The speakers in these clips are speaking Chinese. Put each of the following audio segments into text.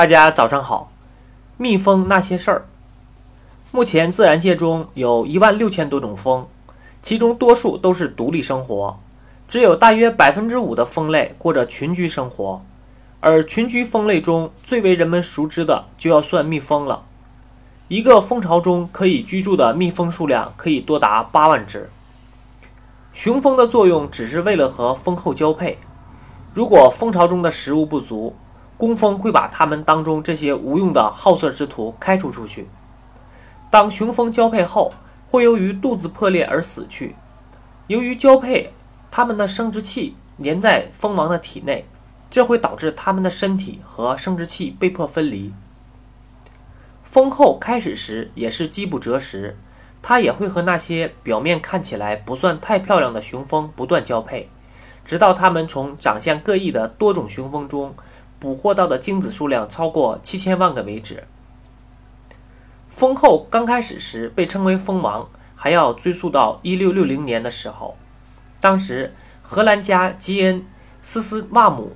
大家早上好。蜜蜂那些事儿。目前自然界中有一万六千多种蜂，其中多数都是独立生活，只有大约百分之五的蜂类过着群居生活。而群居蜂类中最为人们熟知的，就要算蜜蜂了。一个蜂巢中可以居住的蜜蜂数量可以多达八万只。雄蜂的作用只是为了和蜂后交配。如果蜂巢中的食物不足，工蜂会把它们当中这些无用的好色之徒开除出去。当雄蜂交配后，会由于肚子破裂而死去。由于交配，它们的生殖器粘在蜂王的体内，这会导致它们的身体和生殖器被迫分离。蜂后开始时也是饥不择食，它也会和那些表面看起来不算太漂亮的雄蜂不断交配，直到它们从长相各异的多种雄蜂中。捕获到的精子数量超过七千万个为止。蜂后刚开始时被称为蜂王，还要追溯到一六六零年的时候。当时，荷兰家吉恩斯斯瓦姆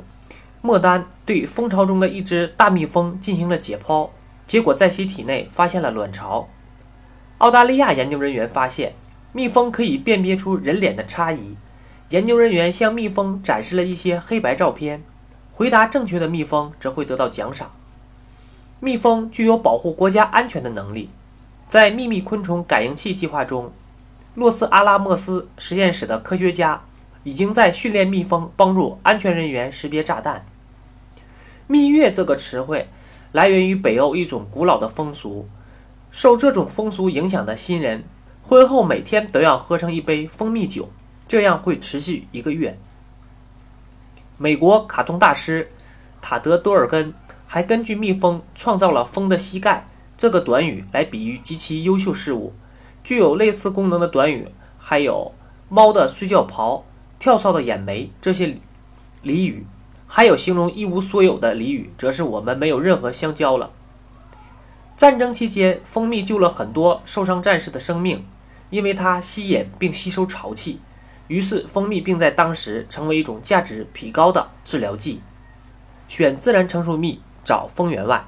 莫丹对蜂巢中的一只大蜜蜂进行了解剖，结果在其体内发现了卵巢。澳大利亚研究人员发现，蜜蜂可以辨别出人脸的差异。研究人员向蜜蜂展示了一些黑白照片。回答正确的蜜蜂则会得到奖赏。蜜蜂具有保护国家安全的能力。在秘密昆虫感应器计划中，洛斯阿拉莫斯实验室的科学家已经在训练蜜蜂帮助安全人员识别炸弹。蜜月这个词汇来源于北欧一种古老的风俗。受这种风俗影响的新人，婚后每天都要喝上一杯蜂蜜酒，这样会持续一个月。美国卡通大师塔德多尔根还根据蜜蜂创造了“蜂的膝盖”这个短语来比喻极其优秀事物。具有类似功能的短语还有“猫的睡觉袍”“跳蚤的眼眉”这些俚语。还有形容一无所有的俚语，则是我们没有任何香蕉了。战争期间，蜂蜜救了很多受伤战士的生命，因为它吸引并吸收潮气。于是，蜂蜜并在当时成为一种价值比高的治疗剂。选自然成熟蜜，找蜂源外。